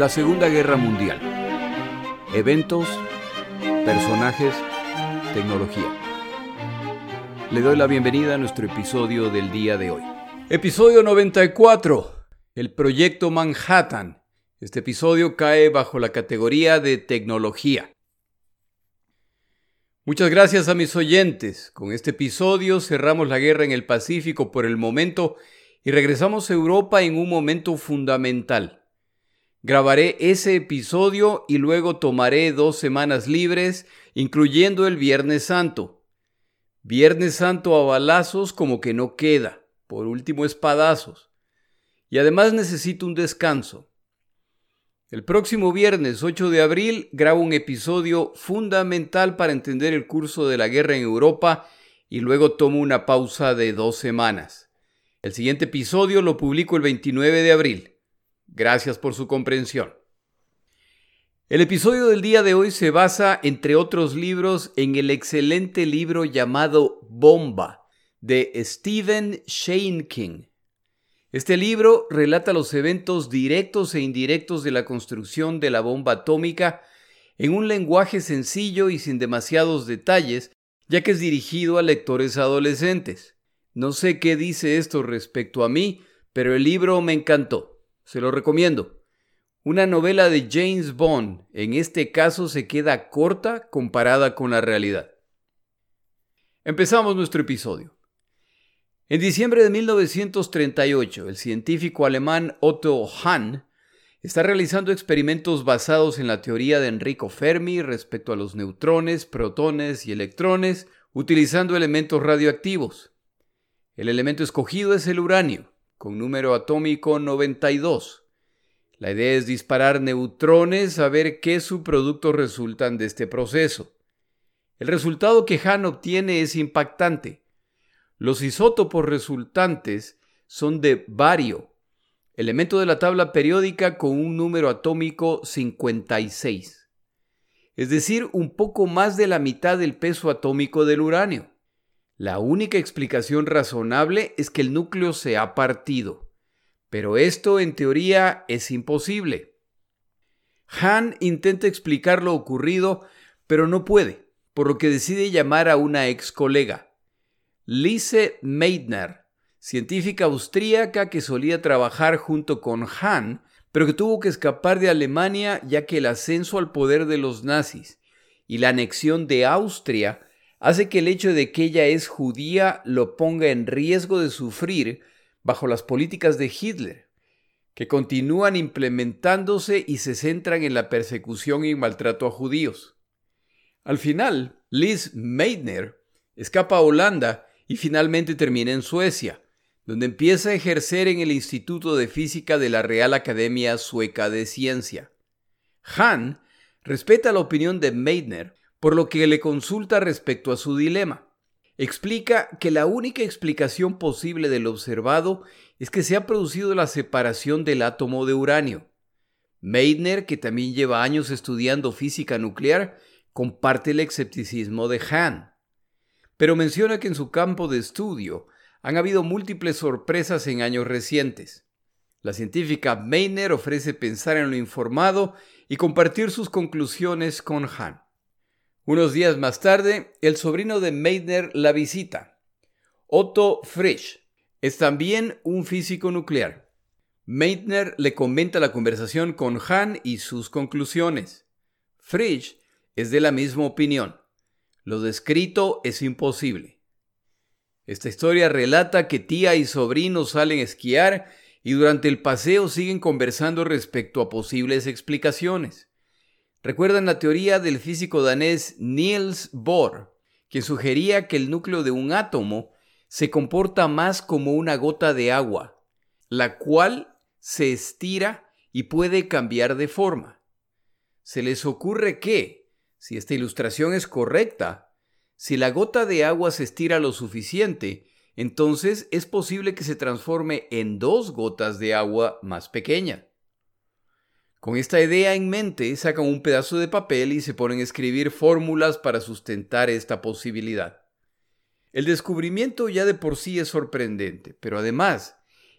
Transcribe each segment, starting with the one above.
La Segunda Guerra Mundial. Eventos, personajes, tecnología. Le doy la bienvenida a nuestro episodio del día de hoy. Episodio 94. El Proyecto Manhattan. Este episodio cae bajo la categoría de tecnología. Muchas gracias a mis oyentes. Con este episodio cerramos la guerra en el Pacífico por el momento y regresamos a Europa en un momento fundamental. Grabaré ese episodio y luego tomaré dos semanas libres, incluyendo el Viernes Santo. Viernes Santo a balazos como que no queda, por último espadazos. Y además necesito un descanso. El próximo viernes 8 de abril grabo un episodio fundamental para entender el curso de la guerra en Europa y luego tomo una pausa de dos semanas. El siguiente episodio lo publico el 29 de abril. Gracias por su comprensión. El episodio del día de hoy se basa, entre otros libros, en el excelente libro llamado Bomba de Stephen Shane King. Este libro relata los eventos directos e indirectos de la construcción de la bomba atómica en un lenguaje sencillo y sin demasiados detalles, ya que es dirigido a lectores adolescentes. No sé qué dice esto respecto a mí, pero el libro me encantó. Se lo recomiendo. Una novela de James Bond en este caso se queda corta comparada con la realidad. Empezamos nuestro episodio. En diciembre de 1938, el científico alemán Otto Hahn está realizando experimentos basados en la teoría de Enrico Fermi respecto a los neutrones, protones y electrones, utilizando elementos radioactivos. El elemento escogido es el uranio con número atómico 92. La idea es disparar neutrones a ver qué subproductos resultan de este proceso. El resultado que Hahn obtiene es impactante. Los isótopos resultantes son de bario, elemento de la tabla periódica con un número atómico 56, es decir, un poco más de la mitad del peso atómico del uranio. La única explicación razonable es que el núcleo se ha partido, pero esto en teoría es imposible. Han intenta explicar lo ocurrido, pero no puede, por lo que decide llamar a una ex colega, Lise Meitner, científica austríaca que solía trabajar junto con Han, pero que tuvo que escapar de Alemania ya que el ascenso al poder de los nazis y la anexión de Austria hace que el hecho de que ella es judía lo ponga en riesgo de sufrir bajo las políticas de Hitler, que continúan implementándose y se centran en la persecución y maltrato a judíos. Al final, Liz Meitner escapa a Holanda y finalmente termina en Suecia, donde empieza a ejercer en el Instituto de Física de la Real Academia Sueca de Ciencia. Hahn respeta la opinión de Meitner por lo que le consulta respecto a su dilema. Explica que la única explicación posible del observado es que se ha producido la separación del átomo de uranio. Meitner, que también lleva años estudiando física nuclear, comparte el escepticismo de Hahn. Pero menciona que en su campo de estudio han habido múltiples sorpresas en años recientes. La científica Meitner ofrece pensar en lo informado y compartir sus conclusiones con Hahn. Unos días más tarde, el sobrino de Meitner la visita. Otto Frisch es también un físico nuclear. Meitner le comenta la conversación con Hahn y sus conclusiones. Frisch es de la misma opinión. Lo descrito es imposible. Esta historia relata que tía y sobrino salen a esquiar y durante el paseo siguen conversando respecto a posibles explicaciones. Recuerdan la teoría del físico danés Niels Bohr, que sugería que el núcleo de un átomo se comporta más como una gota de agua, la cual se estira y puede cambiar de forma. Se les ocurre que, si esta ilustración es correcta, si la gota de agua se estira lo suficiente, entonces es posible que se transforme en dos gotas de agua más pequeña. Con esta idea en mente, sacan un pedazo de papel y se ponen a escribir fórmulas para sustentar esta posibilidad. El descubrimiento ya de por sí es sorprendente, pero además,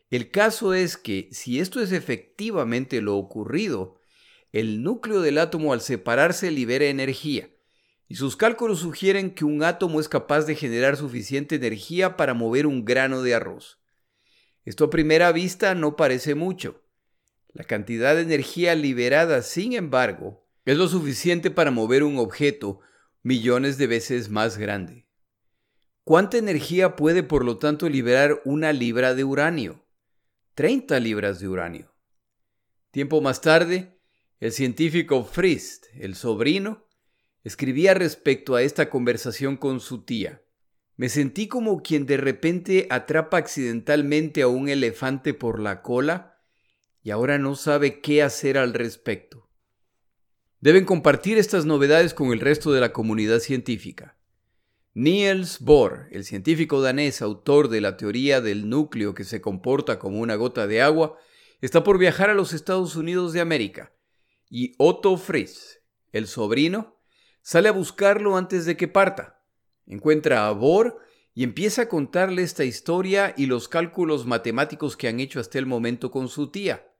el caso es que si esto es efectivamente lo ocurrido, el núcleo del átomo al separarse libera energía, y sus cálculos sugieren que un átomo es capaz de generar suficiente energía para mover un grano de arroz. Esto a primera vista no parece mucho. La cantidad de energía liberada, sin embargo, es lo suficiente para mover un objeto millones de veces más grande. ¿Cuánta energía puede por lo tanto liberar una libra de uranio? 30 libras de uranio. Tiempo más tarde, el científico Frist, el sobrino, escribía respecto a esta conversación con su tía. Me sentí como quien de repente atrapa accidentalmente a un elefante por la cola y ahora no sabe qué hacer al respecto. Deben compartir estas novedades con el resto de la comunidad científica. Niels Bohr, el científico danés autor de la teoría del núcleo que se comporta como una gota de agua, está por viajar a los Estados Unidos de América, y Otto Fritz, el sobrino, sale a buscarlo antes de que parta. Encuentra a Bohr y empieza a contarle esta historia y los cálculos matemáticos que han hecho hasta el momento con su tía.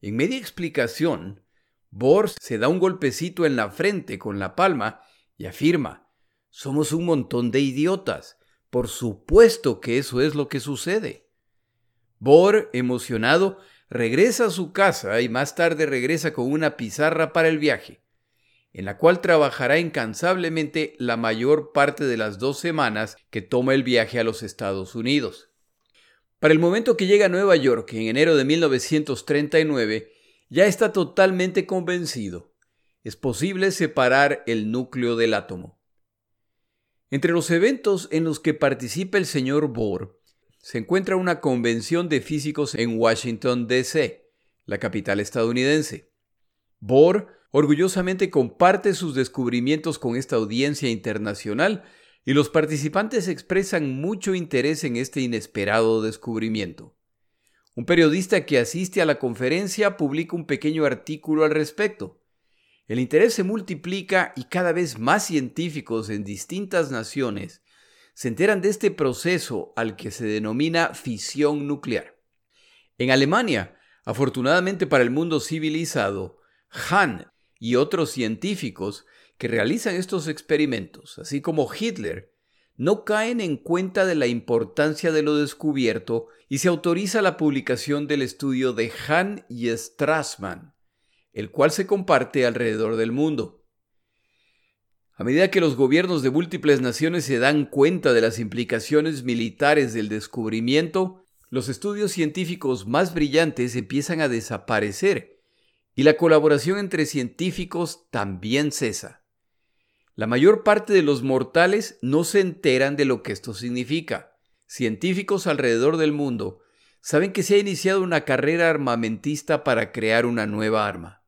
En media explicación, Bohr se da un golpecito en la frente con la palma y afirma, somos un montón de idiotas. Por supuesto que eso es lo que sucede. Bohr, emocionado, regresa a su casa y más tarde regresa con una pizarra para el viaje, en la cual trabajará incansablemente la mayor parte de las dos semanas que toma el viaje a los Estados Unidos. Para el momento que llega a Nueva York en enero de 1939, ya está totalmente convencido. Es posible separar el núcleo del átomo. Entre los eventos en los que participa el señor Bohr se encuentra una convención de físicos en Washington, D.C., la capital estadounidense. Bohr orgullosamente comparte sus descubrimientos con esta audiencia internacional y los participantes expresan mucho interés en este inesperado descubrimiento. Un periodista que asiste a la conferencia publica un pequeño artículo al respecto. El interés se multiplica y cada vez más científicos en distintas naciones se enteran de este proceso al que se denomina fisión nuclear. En Alemania, afortunadamente para el mundo civilizado, Hahn y otros científicos que realizan estos experimentos, así como Hitler, no caen en cuenta de la importancia de lo descubierto y se autoriza la publicación del estudio de Hahn y Strassmann, el cual se comparte alrededor del mundo. A medida que los gobiernos de múltiples naciones se dan cuenta de las implicaciones militares del descubrimiento, los estudios científicos más brillantes empiezan a desaparecer y la colaboración entre científicos también cesa. La mayor parte de los mortales no se enteran de lo que esto significa. Científicos alrededor del mundo saben que se ha iniciado una carrera armamentista para crear una nueva arma.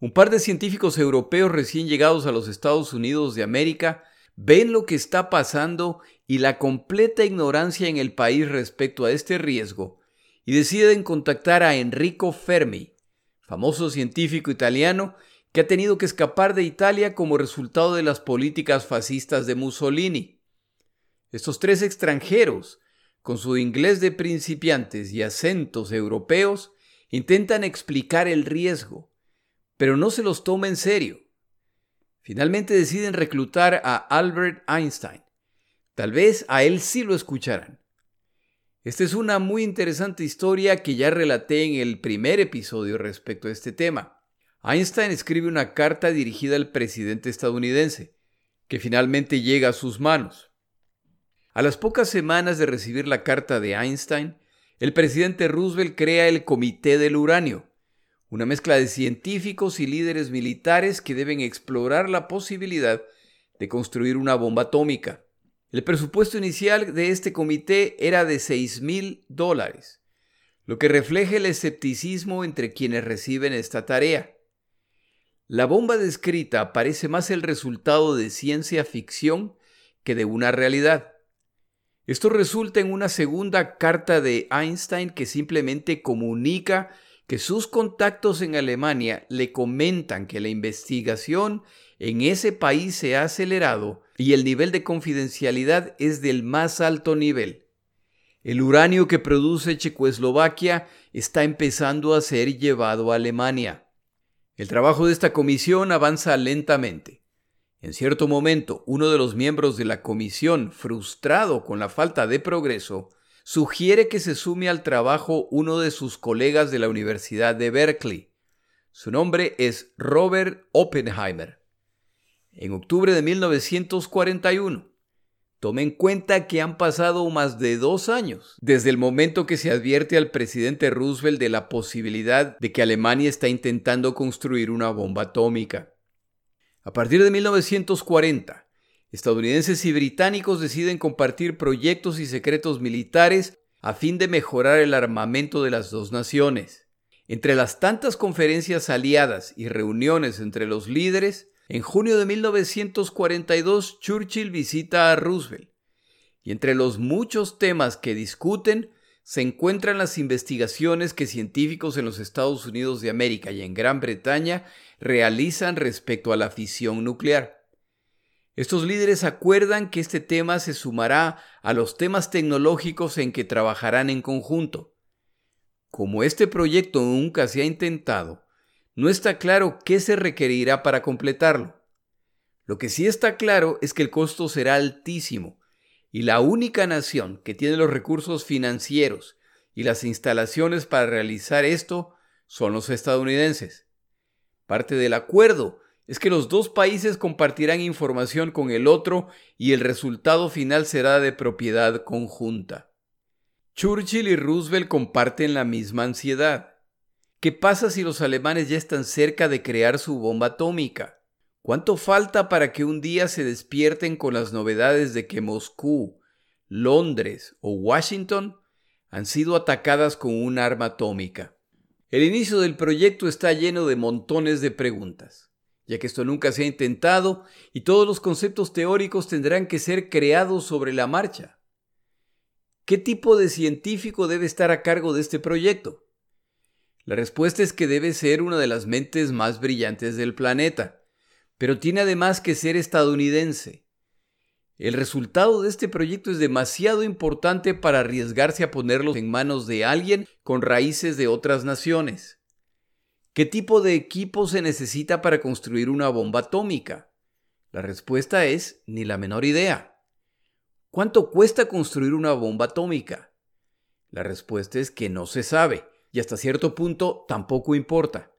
Un par de científicos europeos recién llegados a los Estados Unidos de América ven lo que está pasando y la completa ignorancia en el país respecto a este riesgo y deciden contactar a Enrico Fermi, famoso científico italiano que ha tenido que escapar de Italia como resultado de las políticas fascistas de Mussolini. Estos tres extranjeros, con su inglés de principiantes y acentos europeos, intentan explicar el riesgo pero no se los toma en serio. Finalmente deciden reclutar a Albert Einstein. Tal vez a él sí lo escucharán. Esta es una muy interesante historia que ya relaté en el primer episodio respecto a este tema. Einstein escribe una carta dirigida al presidente estadounidense, que finalmente llega a sus manos. A las pocas semanas de recibir la carta de Einstein, el presidente Roosevelt crea el Comité del Uranio, una mezcla de científicos y líderes militares que deben explorar la posibilidad de construir una bomba atómica. El presupuesto inicial de este comité era de 6 mil dólares, lo que refleja el escepticismo entre quienes reciben esta tarea. La bomba descrita parece más el resultado de ciencia ficción que de una realidad. Esto resulta en una segunda carta de Einstein que simplemente comunica que sus contactos en Alemania le comentan que la investigación en ese país se ha acelerado y el nivel de confidencialidad es del más alto nivel. El uranio que produce Checoslovaquia está empezando a ser llevado a Alemania. El trabajo de esta comisión avanza lentamente. En cierto momento, uno de los miembros de la comisión, frustrado con la falta de progreso, sugiere que se sume al trabajo uno de sus colegas de la Universidad de Berkeley. Su nombre es Robert Oppenheimer. En octubre de 1941, Tome en cuenta que han pasado más de dos años desde el momento que se advierte al presidente Roosevelt de la posibilidad de que Alemania está intentando construir una bomba atómica. A partir de 1940, estadounidenses y británicos deciden compartir proyectos y secretos militares a fin de mejorar el armamento de las dos naciones. Entre las tantas conferencias aliadas y reuniones entre los líderes, en junio de 1942, Churchill visita a Roosevelt y entre los muchos temas que discuten se encuentran las investigaciones que científicos en los Estados Unidos de América y en Gran Bretaña realizan respecto a la fisión nuclear. Estos líderes acuerdan que este tema se sumará a los temas tecnológicos en que trabajarán en conjunto. Como este proyecto nunca se ha intentado, no está claro qué se requerirá para completarlo. Lo que sí está claro es que el costo será altísimo y la única nación que tiene los recursos financieros y las instalaciones para realizar esto son los estadounidenses. Parte del acuerdo es que los dos países compartirán información con el otro y el resultado final será de propiedad conjunta. Churchill y Roosevelt comparten la misma ansiedad. ¿Qué pasa si los alemanes ya están cerca de crear su bomba atómica? ¿Cuánto falta para que un día se despierten con las novedades de que Moscú, Londres o Washington han sido atacadas con un arma atómica? El inicio del proyecto está lleno de montones de preguntas, ya que esto nunca se ha intentado y todos los conceptos teóricos tendrán que ser creados sobre la marcha. ¿Qué tipo de científico debe estar a cargo de este proyecto? La respuesta es que debe ser una de las mentes más brillantes del planeta, pero tiene además que ser estadounidense. El resultado de este proyecto es demasiado importante para arriesgarse a ponerlo en manos de alguien con raíces de otras naciones. ¿Qué tipo de equipo se necesita para construir una bomba atómica? La respuesta es ni la menor idea. ¿Cuánto cuesta construir una bomba atómica? La respuesta es que no se sabe y hasta cierto punto tampoco importa,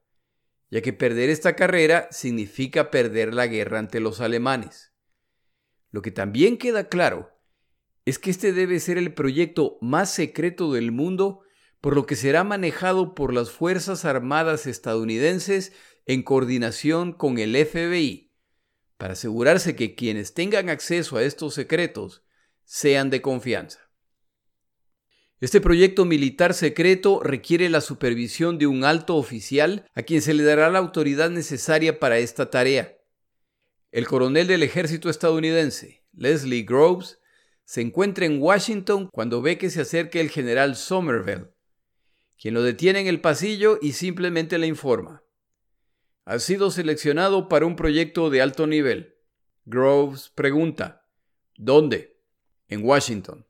ya que perder esta carrera significa perder la guerra ante los alemanes. Lo que también queda claro es que este debe ser el proyecto más secreto del mundo, por lo que será manejado por las Fuerzas Armadas estadounidenses en coordinación con el FBI, para asegurarse que quienes tengan acceso a estos secretos sean de confianza. Este proyecto militar secreto requiere la supervisión de un alto oficial a quien se le dará la autoridad necesaria para esta tarea. El coronel del ejército estadounidense, Leslie Groves, se encuentra en Washington cuando ve que se acerca el general Somerville, quien lo detiene en el pasillo y simplemente le informa. Ha sido seleccionado para un proyecto de alto nivel. Groves pregunta, ¿dónde? En Washington.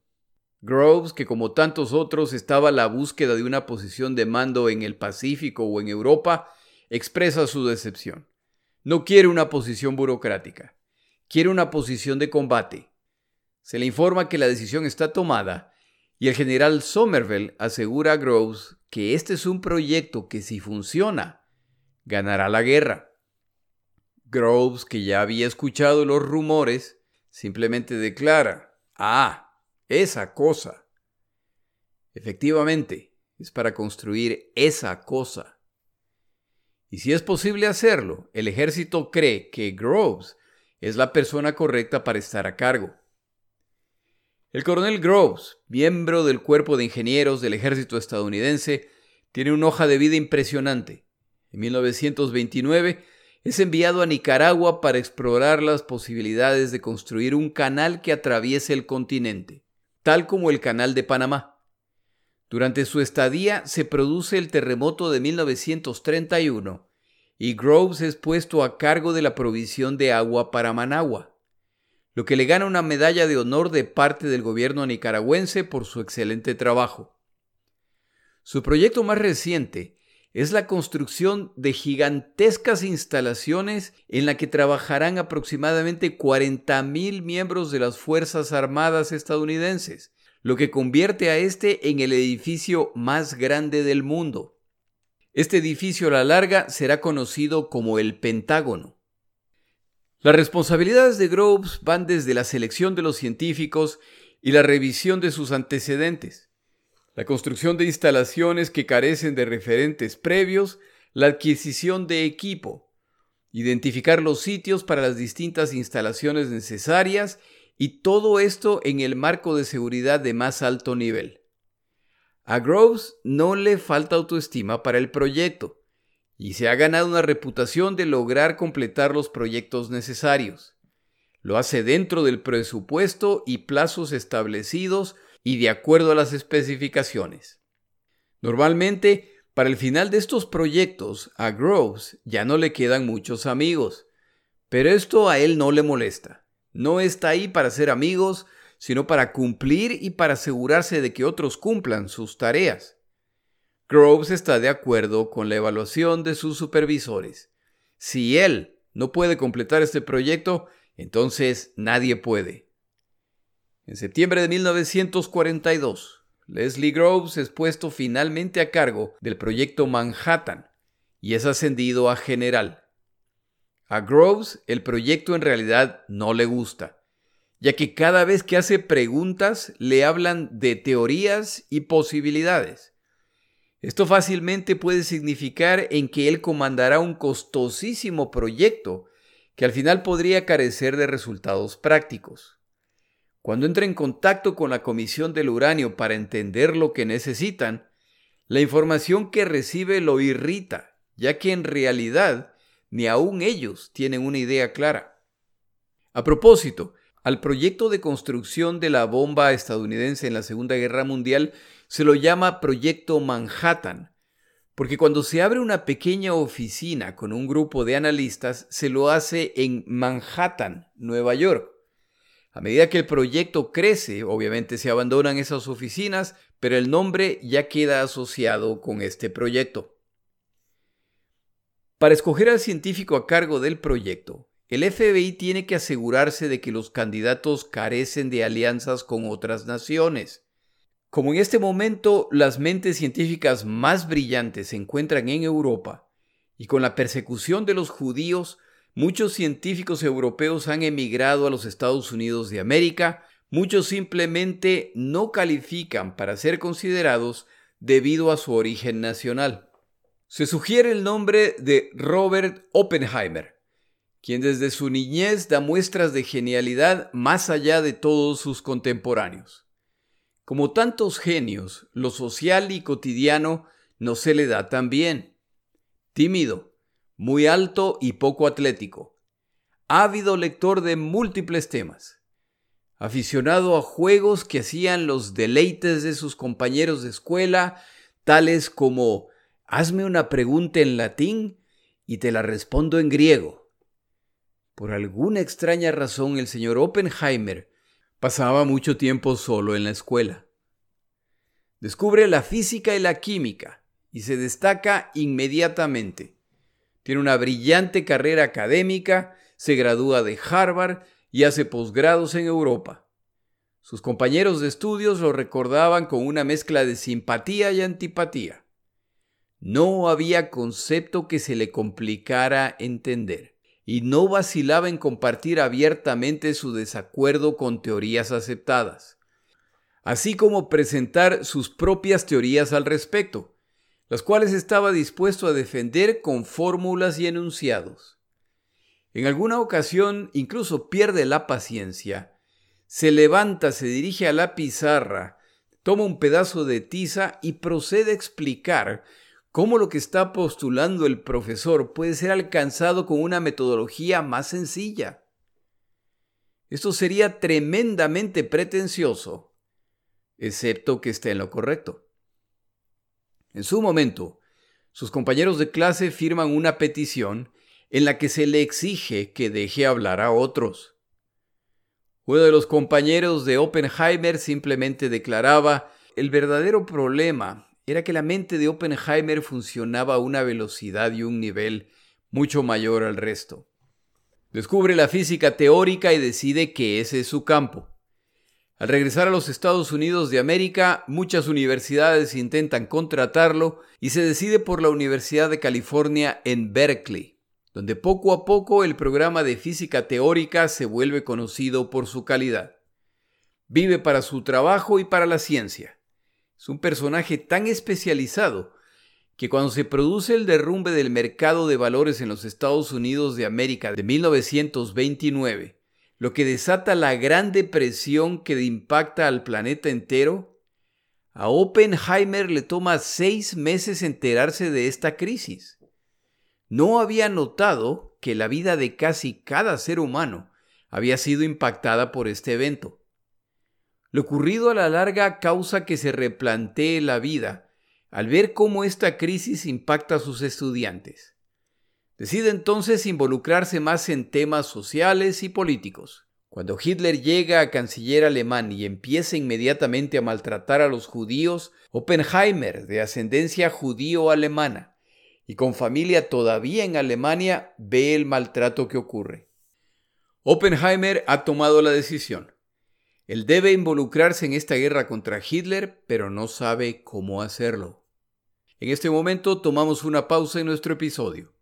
Groves, que como tantos otros estaba a la búsqueda de una posición de mando en el Pacífico o en Europa, expresa su decepción. No quiere una posición burocrática, quiere una posición de combate. Se le informa que la decisión está tomada y el general Somerville asegura a Groves que este es un proyecto que si funciona, ganará la guerra. Groves, que ya había escuchado los rumores, simplemente declara, ah, esa cosa. Efectivamente, es para construir esa cosa. Y si es posible hacerlo, el ejército cree que Groves es la persona correcta para estar a cargo. El coronel Groves, miembro del cuerpo de ingenieros del ejército estadounidense, tiene una hoja de vida impresionante. En 1929 es enviado a Nicaragua para explorar las posibilidades de construir un canal que atraviese el continente tal como el Canal de Panamá. Durante su estadía se produce el terremoto de 1931 y Groves es puesto a cargo de la provisión de agua para Managua, lo que le gana una medalla de honor de parte del gobierno nicaragüense por su excelente trabajo. Su proyecto más reciente es la construcción de gigantescas instalaciones en la que trabajarán aproximadamente 40.000 miembros de las Fuerzas Armadas estadounidenses, lo que convierte a este en el edificio más grande del mundo. Este edificio a la larga será conocido como el Pentágono. Las responsabilidades de Groves van desde la selección de los científicos y la revisión de sus antecedentes, la construcción de instalaciones que carecen de referentes previos, la adquisición de equipo, identificar los sitios para las distintas instalaciones necesarias y todo esto en el marco de seguridad de más alto nivel. A Groves no le falta autoestima para el proyecto y se ha ganado una reputación de lograr completar los proyectos necesarios. Lo hace dentro del presupuesto y plazos establecidos y de acuerdo a las especificaciones. Normalmente, para el final de estos proyectos, a Groves ya no le quedan muchos amigos, pero esto a él no le molesta. No está ahí para ser amigos, sino para cumplir y para asegurarse de que otros cumplan sus tareas. Groves está de acuerdo con la evaluación de sus supervisores. Si él no puede completar este proyecto, entonces nadie puede. En septiembre de 1942, Leslie Groves es puesto finalmente a cargo del proyecto Manhattan y es ascendido a general. A Groves el proyecto en realidad no le gusta, ya que cada vez que hace preguntas le hablan de teorías y posibilidades. Esto fácilmente puede significar en que él comandará un costosísimo proyecto que al final podría carecer de resultados prácticos. Cuando entra en contacto con la Comisión del Uranio para entender lo que necesitan, la información que recibe lo irrita, ya que en realidad ni aún ellos tienen una idea clara. A propósito, al proyecto de construcción de la bomba estadounidense en la Segunda Guerra Mundial se lo llama Proyecto Manhattan, porque cuando se abre una pequeña oficina con un grupo de analistas, se lo hace en Manhattan, Nueva York. A medida que el proyecto crece, obviamente se abandonan esas oficinas, pero el nombre ya queda asociado con este proyecto. Para escoger al científico a cargo del proyecto, el FBI tiene que asegurarse de que los candidatos carecen de alianzas con otras naciones. Como en este momento las mentes científicas más brillantes se encuentran en Europa, y con la persecución de los judíos, muchos científicos europeos han emigrado a los Estados Unidos de América, muchos simplemente no califican para ser considerados debido a su origen nacional. Se sugiere el nombre de Robert Oppenheimer, quien desde su niñez da muestras de genialidad más allá de todos sus contemporáneos. Como tantos genios, lo social y cotidiano no se le da tan bien. Tímido, muy alto y poco atlético. Ávido lector de múltiples temas. Aficionado a juegos que hacían los deleites de sus compañeros de escuela, tales como Hazme una pregunta en latín y te la respondo en griego. Por alguna extraña razón el señor Oppenheimer pasaba mucho tiempo solo en la escuela. Descubre la física y la química y se destaca inmediatamente. Tiene una brillante carrera académica, se gradúa de Harvard y hace posgrados en Europa. Sus compañeros de estudios lo recordaban con una mezcla de simpatía y antipatía. No había concepto que se le complicara entender, y no vacilaba en compartir abiertamente su desacuerdo con teorías aceptadas, así como presentar sus propias teorías al respecto, las cuales estaba dispuesto a defender con fórmulas y enunciados. En alguna ocasión incluso pierde la paciencia, se levanta, se dirige a la pizarra, toma un pedazo de tiza y procede a explicar cómo lo que está postulando el profesor puede ser alcanzado con una metodología más sencilla. Esto sería tremendamente pretencioso, excepto que esté en lo correcto. En su momento, sus compañeros de clase firman una petición en la que se le exige que deje hablar a otros. Uno de los compañeros de Oppenheimer simplemente declaraba, el verdadero problema era que la mente de Oppenheimer funcionaba a una velocidad y un nivel mucho mayor al resto. Descubre la física teórica y decide que ese es su campo. Al regresar a los Estados Unidos de América, muchas universidades intentan contratarlo y se decide por la Universidad de California en Berkeley, donde poco a poco el programa de física teórica se vuelve conocido por su calidad. Vive para su trabajo y para la ciencia. Es un personaje tan especializado que cuando se produce el derrumbe del mercado de valores en los Estados Unidos de América de 1929, lo que desata la gran depresión que impacta al planeta entero, a Oppenheimer le toma seis meses enterarse de esta crisis. No había notado que la vida de casi cada ser humano había sido impactada por este evento. Lo ocurrido a la larga causa que se replantee la vida al ver cómo esta crisis impacta a sus estudiantes. Decide entonces involucrarse más en temas sociales y políticos. Cuando Hitler llega a canciller alemán y empieza inmediatamente a maltratar a los judíos, Oppenheimer, de ascendencia judío-alemana y con familia todavía en Alemania, ve el maltrato que ocurre. Oppenheimer ha tomado la decisión. Él debe involucrarse en esta guerra contra Hitler, pero no sabe cómo hacerlo. En este momento tomamos una pausa en nuestro episodio.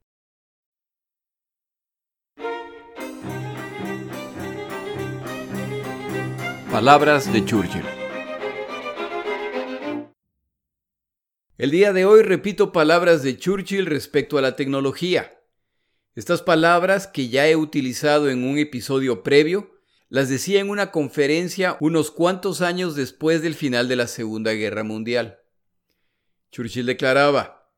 Palabras de Churchill. El día de hoy repito palabras de Churchill respecto a la tecnología. Estas palabras, que ya he utilizado en un episodio previo, las decía en una conferencia unos cuantos años después del final de la Segunda Guerra Mundial. Churchill declaraba,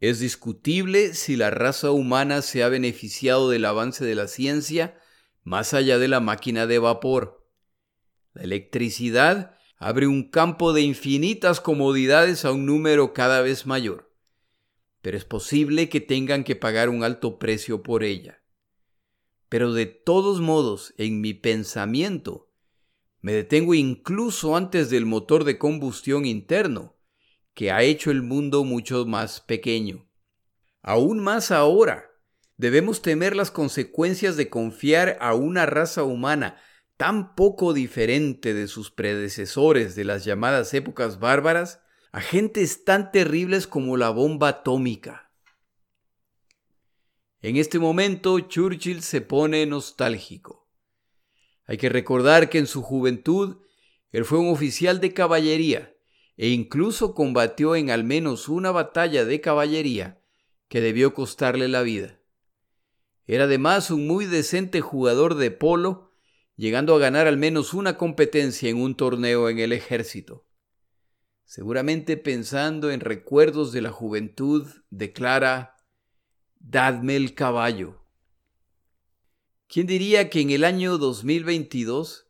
es discutible si la raza humana se ha beneficiado del avance de la ciencia más allá de la máquina de vapor. La electricidad abre un campo de infinitas comodidades a un número cada vez mayor, pero es posible que tengan que pagar un alto precio por ella. Pero de todos modos, en mi pensamiento, me detengo incluso antes del motor de combustión interno, que ha hecho el mundo mucho más pequeño. Aún más ahora, debemos temer las consecuencias de confiar a una raza humana tan poco diferente de sus predecesores de las llamadas épocas bárbaras a gentes tan terribles como la bomba atómica. En este momento Churchill se pone nostálgico. Hay que recordar que en su juventud él fue un oficial de caballería e incluso combatió en al menos una batalla de caballería que debió costarle la vida. Era además un muy decente jugador de polo, llegando a ganar al menos una competencia en un torneo en el ejército. Seguramente pensando en recuerdos de la juventud, declara, Dadme el caballo. ¿Quién diría que en el año 2022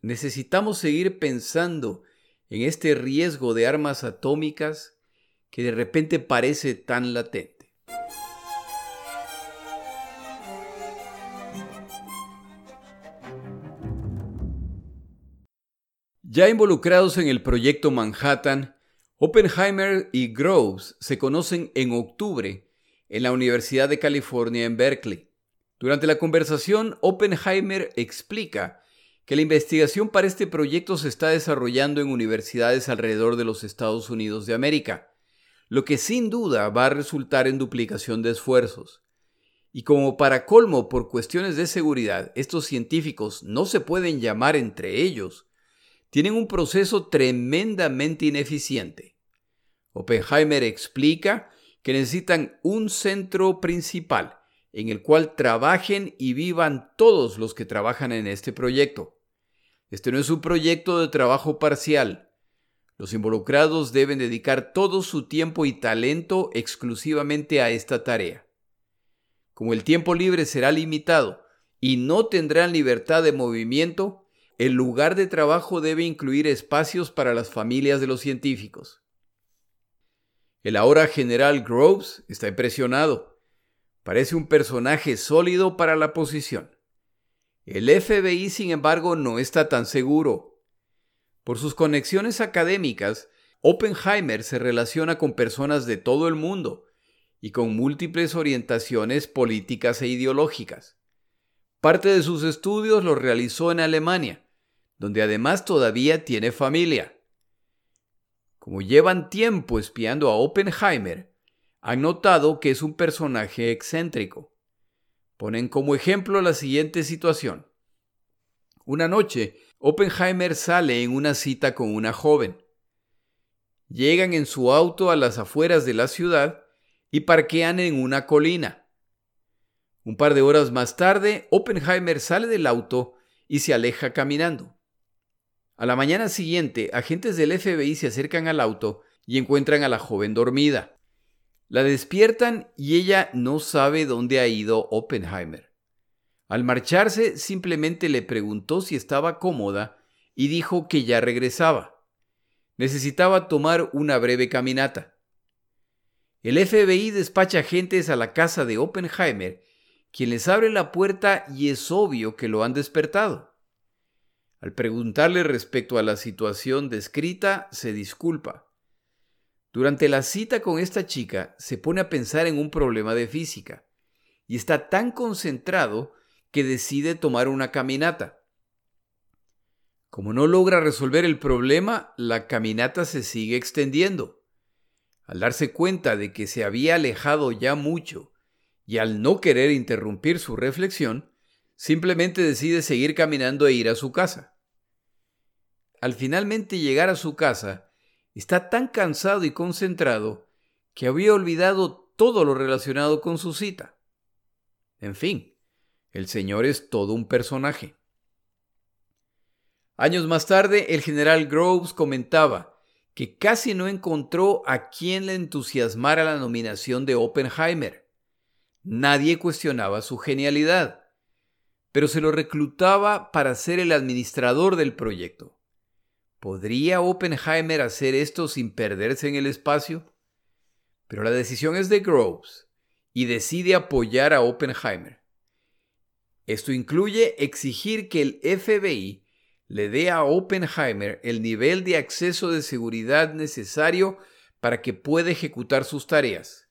necesitamos seguir pensando en este riesgo de armas atómicas que de repente parece tan latente. Ya involucrados en el proyecto Manhattan, Oppenheimer y Groves se conocen en octubre en la Universidad de California en Berkeley. Durante la conversación, Oppenheimer explica que la investigación para este proyecto se está desarrollando en universidades alrededor de los Estados Unidos de América, lo que sin duda va a resultar en duplicación de esfuerzos. Y como para colmo por cuestiones de seguridad, estos científicos no se pueden llamar entre ellos, tienen un proceso tremendamente ineficiente. Oppenheimer explica que necesitan un centro principal en el cual trabajen y vivan todos los que trabajan en este proyecto. Este no es un proyecto de trabajo parcial. Los involucrados deben dedicar todo su tiempo y talento exclusivamente a esta tarea. Como el tiempo libre será limitado y no tendrán libertad de movimiento, el lugar de trabajo debe incluir espacios para las familias de los científicos. El ahora general Groves está impresionado. Parece un personaje sólido para la posición. El FBI, sin embargo, no está tan seguro. Por sus conexiones académicas, Oppenheimer se relaciona con personas de todo el mundo y con múltiples orientaciones políticas e ideológicas. Parte de sus estudios los realizó en Alemania, donde además todavía tiene familia. Como llevan tiempo espiando a Oppenheimer, han notado que es un personaje excéntrico. Ponen como ejemplo la siguiente situación. Una noche, Oppenheimer sale en una cita con una joven. Llegan en su auto a las afueras de la ciudad y parquean en una colina. Un par de horas más tarde, Oppenheimer sale del auto y se aleja caminando. A la mañana siguiente, agentes del FBI se acercan al auto y encuentran a la joven dormida. La despiertan y ella no sabe dónde ha ido Oppenheimer. Al marcharse, simplemente le preguntó si estaba cómoda y dijo que ya regresaba. Necesitaba tomar una breve caminata. El FBI despacha agentes a la casa de Oppenheimer, quien les abre la puerta y es obvio que lo han despertado. Al preguntarle respecto a la situación descrita, se disculpa. Durante la cita con esta chica, se pone a pensar en un problema de física y está tan concentrado que decide tomar una caminata. Como no logra resolver el problema, la caminata se sigue extendiendo. Al darse cuenta de que se había alejado ya mucho y al no querer interrumpir su reflexión, simplemente decide seguir caminando e ir a su casa. Al finalmente llegar a su casa, está tan cansado y concentrado que había olvidado todo lo relacionado con su cita. En fin, el señor es todo un personaje. Años más tarde, el general Groves comentaba que casi no encontró a quien le entusiasmara la nominación de Oppenheimer. Nadie cuestionaba su genialidad, pero se lo reclutaba para ser el administrador del proyecto. ¿Podría Oppenheimer hacer esto sin perderse en el espacio? Pero la decisión es de Groves y decide apoyar a Oppenheimer. Esto incluye exigir que el FBI le dé a Oppenheimer el nivel de acceso de seguridad necesario para que pueda ejecutar sus tareas.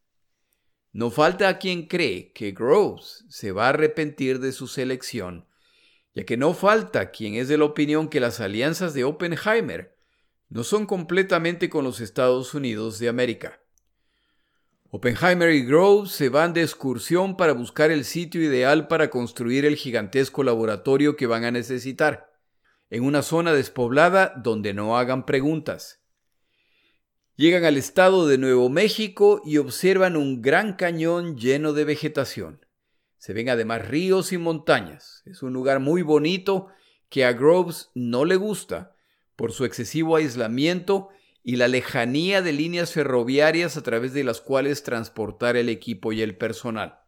No falta a quien cree que Groves se va a arrepentir de su selección, ya que no falta quien es de la opinión que las alianzas de Oppenheimer no son completamente con los Estados Unidos de América. Oppenheimer y Groves se van de excursión para buscar el sitio ideal para construir el gigantesco laboratorio que van a necesitar en una zona despoblada donde no hagan preguntas. Llegan al estado de Nuevo México y observan un gran cañón lleno de vegetación. Se ven además ríos y montañas. Es un lugar muy bonito que a Groves no le gusta por su excesivo aislamiento y la lejanía de líneas ferroviarias a través de las cuales transportar el equipo y el personal.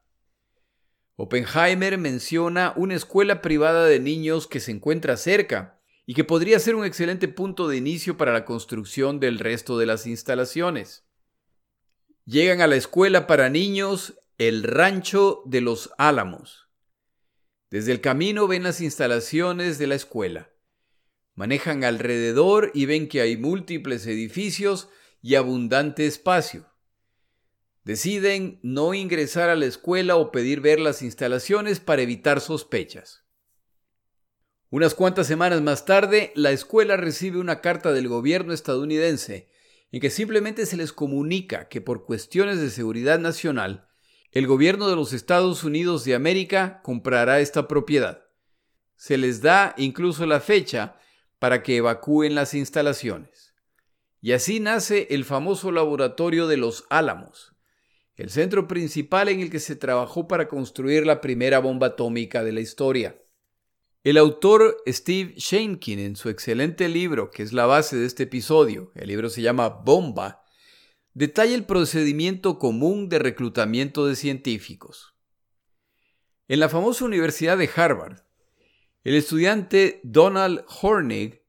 Oppenheimer menciona una escuela privada de niños que se encuentra cerca y que podría ser un excelente punto de inicio para la construcción del resto de las instalaciones. Llegan a la escuela para niños el Rancho de los Álamos. Desde el camino ven las instalaciones de la escuela. Manejan alrededor y ven que hay múltiples edificios y abundante espacio. Deciden no ingresar a la escuela o pedir ver las instalaciones para evitar sospechas. Unas cuantas semanas más tarde, la escuela recibe una carta del gobierno estadounidense en que simplemente se les comunica que por cuestiones de seguridad nacional, el gobierno de los Estados Unidos de América comprará esta propiedad. Se les da incluso la fecha para que evacúen las instalaciones. Y así nace el famoso laboratorio de los Álamos, el centro principal en el que se trabajó para construir la primera bomba atómica de la historia. El autor Steve Shankin, en su excelente libro, que es la base de este episodio, el libro se llama Bomba, detalla el procedimiento común de reclutamiento de científicos. En la famosa Universidad de Harvard, el estudiante Donald Hornig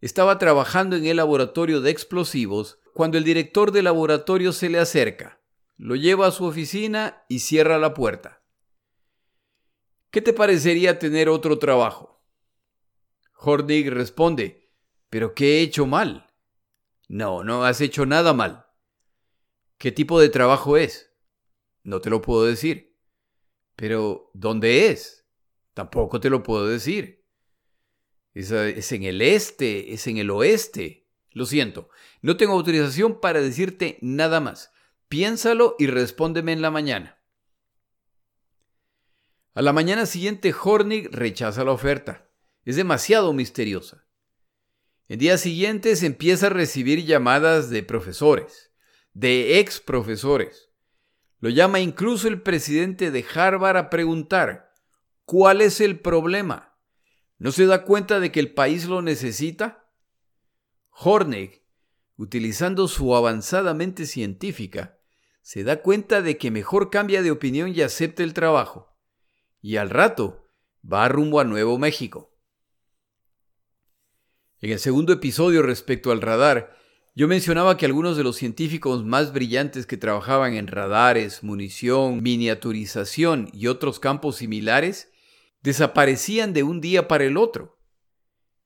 estaba trabajando en el laboratorio de explosivos cuando el director del laboratorio se le acerca, lo lleva a su oficina y cierra la puerta. ¿Qué te parecería tener otro trabajo? Hornig responde, ¿pero qué he hecho mal? No, no has hecho nada mal. ¿Qué tipo de trabajo es? No te lo puedo decir. Pero, ¿dónde es? Tampoco te lo puedo decir. Es, es, en el este, es en el oeste. Lo siento, no tengo autorización para decirte nada más. Piénsalo y respóndeme en la mañana. A la mañana siguiente, Hornig rechaza la oferta. Es demasiado misteriosa. En días siguientes empieza a recibir llamadas de profesores, de ex profesores. Lo llama incluso el presidente de Harvard a preguntar, ¿cuál es el problema? ¿No se da cuenta de que el país lo necesita? Hornig, utilizando su avanzada mente científica, se da cuenta de que mejor cambia de opinión y acepta el trabajo. Y al rato va rumbo a Nuevo México. En el segundo episodio respecto al radar, yo mencionaba que algunos de los científicos más brillantes que trabajaban en radares, munición, miniaturización y otros campos similares desaparecían de un día para el otro.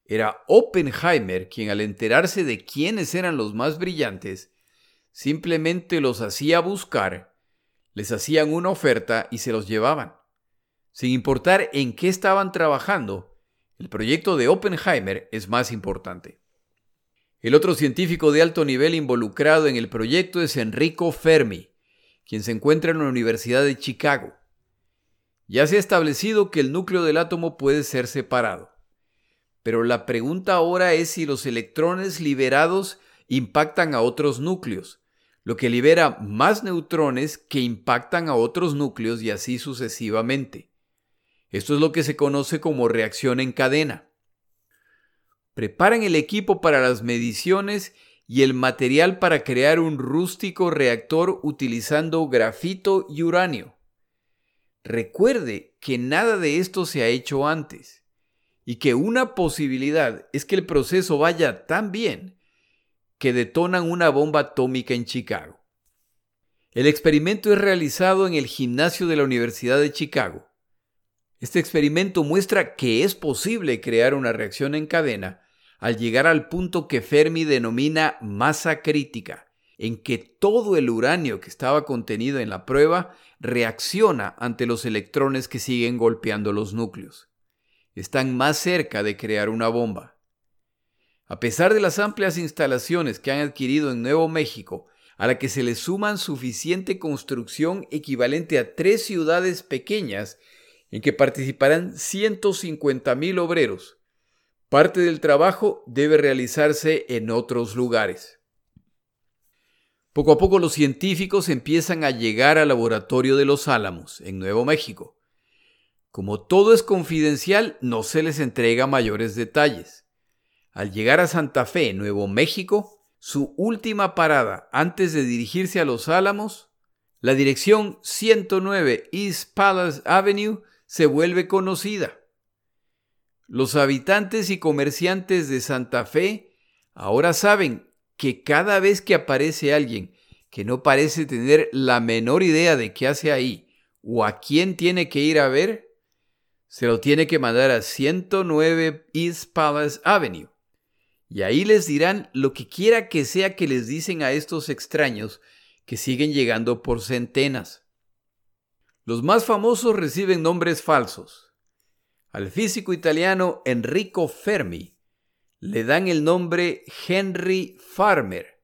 Era Oppenheimer quien al enterarse de quiénes eran los más brillantes, simplemente los hacía buscar, les hacían una oferta y se los llevaban. Sin importar en qué estaban trabajando, el proyecto de Oppenheimer es más importante. El otro científico de alto nivel involucrado en el proyecto es Enrico Fermi, quien se encuentra en la Universidad de Chicago. Ya se ha establecido que el núcleo del átomo puede ser separado. Pero la pregunta ahora es si los electrones liberados impactan a otros núcleos, lo que libera más neutrones que impactan a otros núcleos y así sucesivamente. Esto es lo que se conoce como reacción en cadena. Preparan el equipo para las mediciones y el material para crear un rústico reactor utilizando grafito y uranio. Recuerde que nada de esto se ha hecho antes y que una posibilidad es que el proceso vaya tan bien que detonan una bomba atómica en Chicago. El experimento es realizado en el gimnasio de la Universidad de Chicago este experimento muestra que es posible crear una reacción en cadena al llegar al punto que Fermi denomina masa crítica, en que todo el uranio que estaba contenido en la prueba reacciona ante los electrones que siguen golpeando los núcleos. Están más cerca de crear una bomba. A pesar de las amplias instalaciones que han adquirido en Nuevo México, a la que se le suman suficiente construcción equivalente a tres ciudades pequeñas en que participarán 150.000 obreros. Parte del trabajo debe realizarse en otros lugares. Poco a poco los científicos empiezan a llegar al laboratorio de Los Álamos, en Nuevo México. Como todo es confidencial, no se les entrega mayores detalles. Al llegar a Santa Fe, Nuevo México, su última parada antes de dirigirse a Los Álamos, la dirección 109 East Palace Avenue se vuelve conocida. Los habitantes y comerciantes de Santa Fe ahora saben que cada vez que aparece alguien que no parece tener la menor idea de qué hace ahí o a quién tiene que ir a ver, se lo tiene que mandar a 109 East Palace Avenue. Y ahí les dirán lo que quiera que sea que les dicen a estos extraños que siguen llegando por centenas. Los más famosos reciben nombres falsos. Al físico italiano Enrico Fermi le dan el nombre Henry Farmer.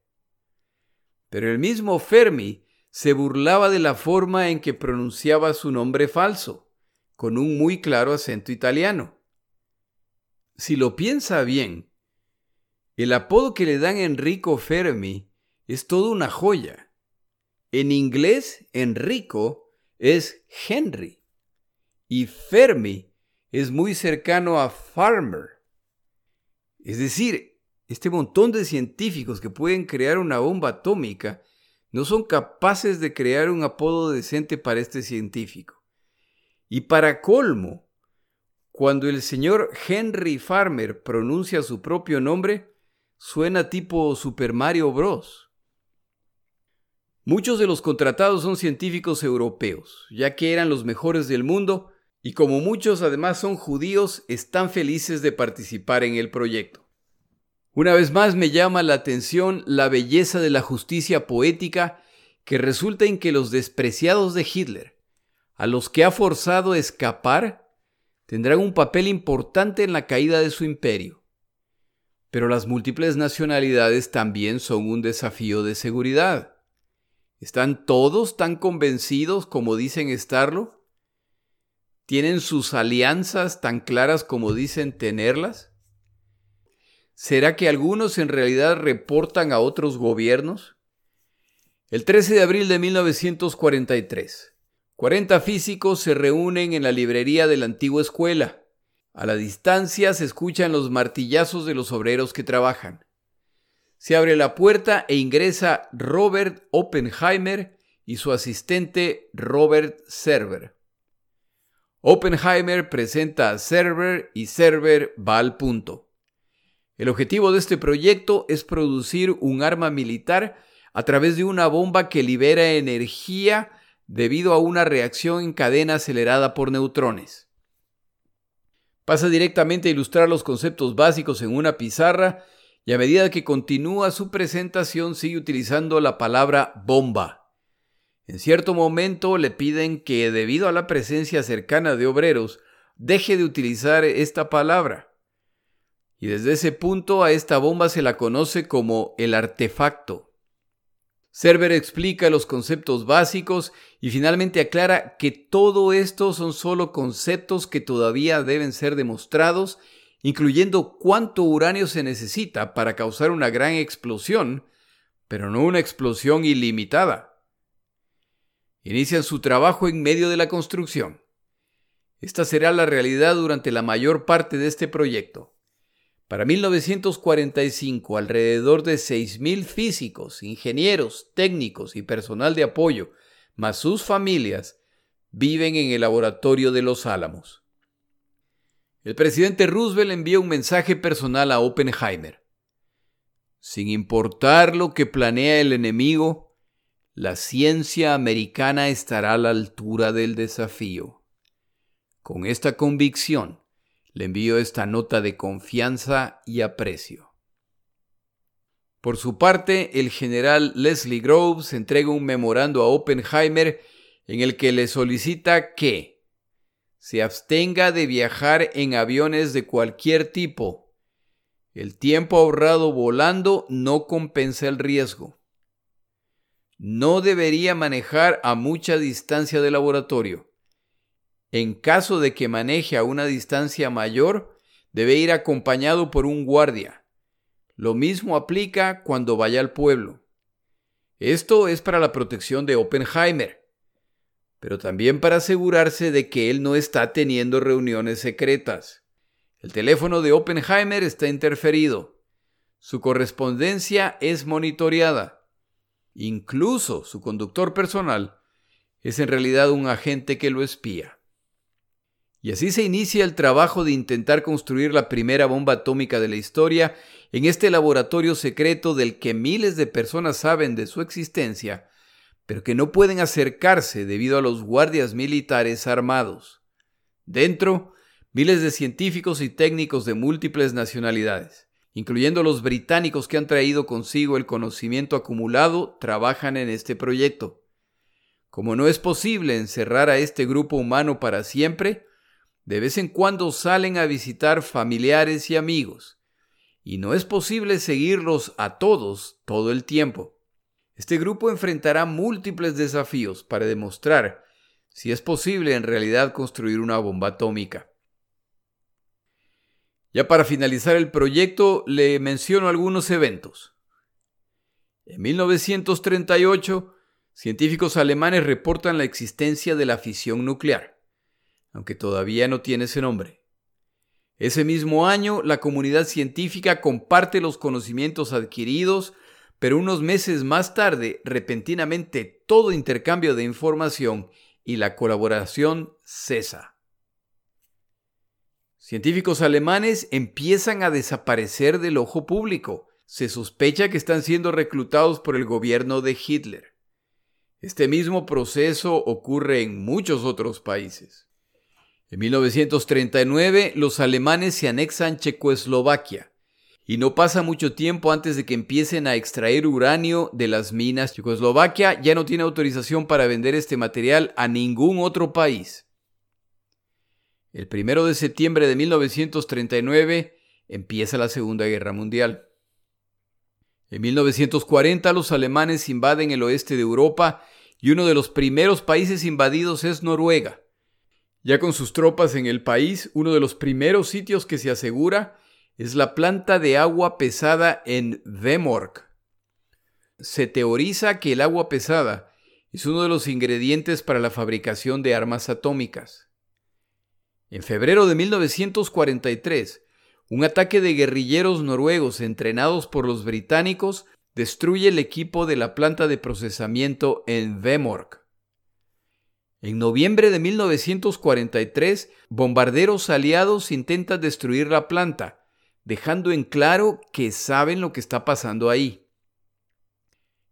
Pero el mismo Fermi se burlaba de la forma en que pronunciaba su nombre falso, con un muy claro acento italiano. Si lo piensa bien, el apodo que le dan Enrico Fermi es toda una joya. En inglés, Enrico es Henry. Y Fermi es muy cercano a Farmer. Es decir, este montón de científicos que pueden crear una bomba atómica no son capaces de crear un apodo decente para este científico. Y para colmo, cuando el señor Henry Farmer pronuncia su propio nombre, suena tipo Super Mario Bros. Muchos de los contratados son científicos europeos, ya que eran los mejores del mundo y como muchos además son judíos, están felices de participar en el proyecto. Una vez más me llama la atención la belleza de la justicia poética que resulta en que los despreciados de Hitler, a los que ha forzado a escapar, tendrán un papel importante en la caída de su imperio. Pero las múltiples nacionalidades también son un desafío de seguridad. ¿Están todos tan convencidos como dicen estarlo? ¿Tienen sus alianzas tan claras como dicen tenerlas? ¿Será que algunos en realidad reportan a otros gobiernos? El 13 de abril de 1943, 40 físicos se reúnen en la librería de la antigua escuela. A la distancia se escuchan los martillazos de los obreros que trabajan. Se abre la puerta e ingresa Robert Oppenheimer y su asistente Robert Server. Oppenheimer presenta a Server y Server va al punto. El objetivo de este proyecto es producir un arma militar a través de una bomba que libera energía debido a una reacción en cadena acelerada por neutrones. Pasa directamente a ilustrar los conceptos básicos en una pizarra y a medida que continúa su presentación sigue utilizando la palabra bomba. En cierto momento le piden que, debido a la presencia cercana de obreros, deje de utilizar esta palabra y desde ese punto a esta bomba se la conoce como el artefacto. Server explica los conceptos básicos y finalmente aclara que todo esto son solo conceptos que todavía deben ser demostrados, incluyendo cuánto uranio se necesita para causar una gran explosión, pero no una explosión ilimitada. Inician su trabajo en medio de la construcción. Esta será la realidad durante la mayor parte de este proyecto. Para 1945, alrededor de 6.000 físicos, ingenieros, técnicos y personal de apoyo, más sus familias, viven en el laboratorio de Los Álamos. El presidente Roosevelt envía un mensaje personal a Oppenheimer. Sin importar lo que planea el enemigo, la ciencia americana estará a la altura del desafío. Con esta convicción, le envío esta nota de confianza y aprecio. Por su parte, el general Leslie Groves entrega un memorando a Oppenheimer en el que le solicita que se abstenga de viajar en aviones de cualquier tipo. El tiempo ahorrado volando no compensa el riesgo. No debería manejar a mucha distancia del laboratorio. En caso de que maneje a una distancia mayor, debe ir acompañado por un guardia. Lo mismo aplica cuando vaya al pueblo. Esto es para la protección de Oppenheimer, pero también para asegurarse de que él no está teniendo reuniones secretas. El teléfono de Oppenheimer está interferido. Su correspondencia es monitoreada. Incluso su conductor personal es en realidad un agente que lo espía. Y así se inicia el trabajo de intentar construir la primera bomba atómica de la historia en este laboratorio secreto del que miles de personas saben de su existencia, pero que no pueden acercarse debido a los guardias militares armados. Dentro, miles de científicos y técnicos de múltiples nacionalidades, incluyendo los británicos que han traído consigo el conocimiento acumulado, trabajan en este proyecto. Como no es posible encerrar a este grupo humano para siempre, de vez en cuando salen a visitar familiares y amigos, y no es posible seguirlos a todos todo el tiempo. Este grupo enfrentará múltiples desafíos para demostrar si es posible en realidad construir una bomba atómica. Ya para finalizar el proyecto, le menciono algunos eventos. En 1938, científicos alemanes reportan la existencia de la fisión nuclear aunque todavía no tiene ese nombre. Ese mismo año, la comunidad científica comparte los conocimientos adquiridos, pero unos meses más tarde, repentinamente, todo intercambio de información y la colaboración cesa. Científicos alemanes empiezan a desaparecer del ojo público. Se sospecha que están siendo reclutados por el gobierno de Hitler. Este mismo proceso ocurre en muchos otros países. En 1939 los alemanes se anexan Checoslovaquia y no pasa mucho tiempo antes de que empiecen a extraer uranio de las minas. Checoslovaquia ya no tiene autorización para vender este material a ningún otro país. El primero de septiembre de 1939 empieza la Segunda Guerra Mundial. En 1940 los alemanes invaden el oeste de Europa y uno de los primeros países invadidos es Noruega. Ya con sus tropas en el país, uno de los primeros sitios que se asegura es la planta de agua pesada en Vemork. Se teoriza que el agua pesada es uno de los ingredientes para la fabricación de armas atómicas. En febrero de 1943, un ataque de guerrilleros noruegos entrenados por los británicos destruye el equipo de la planta de procesamiento en Vemork. En noviembre de 1943, bombarderos aliados intentan destruir la planta, dejando en claro que saben lo que está pasando ahí.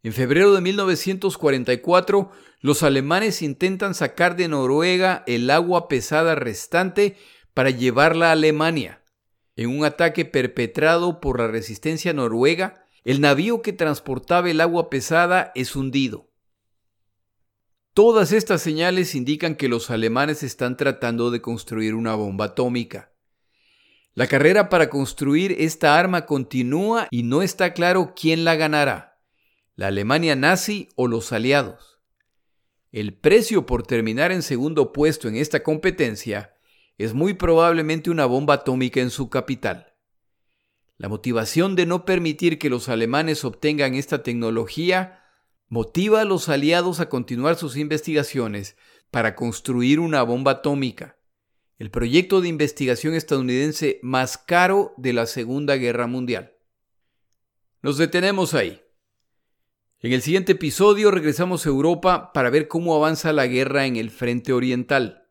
En febrero de 1944, los alemanes intentan sacar de Noruega el agua pesada restante para llevarla a Alemania. En un ataque perpetrado por la resistencia noruega, el navío que transportaba el agua pesada es hundido. Todas estas señales indican que los alemanes están tratando de construir una bomba atómica. La carrera para construir esta arma continúa y no está claro quién la ganará, la Alemania nazi o los aliados. El precio por terminar en segundo puesto en esta competencia es muy probablemente una bomba atómica en su capital. La motivación de no permitir que los alemanes obtengan esta tecnología motiva a los aliados a continuar sus investigaciones para construir una bomba atómica el proyecto de investigación estadounidense más caro de la Segunda Guerra Mundial. Nos detenemos ahí. En el siguiente episodio regresamos a Europa para ver cómo avanza la guerra en el frente oriental.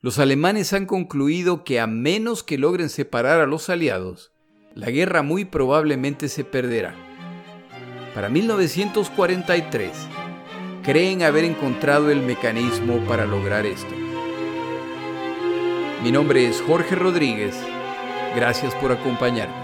Los alemanes han concluido que a menos que logren separar a los aliados, la guerra muy probablemente se perderá. Para 1943, creen haber encontrado el mecanismo para lograr esto. Mi nombre es Jorge Rodríguez. Gracias por acompañarme.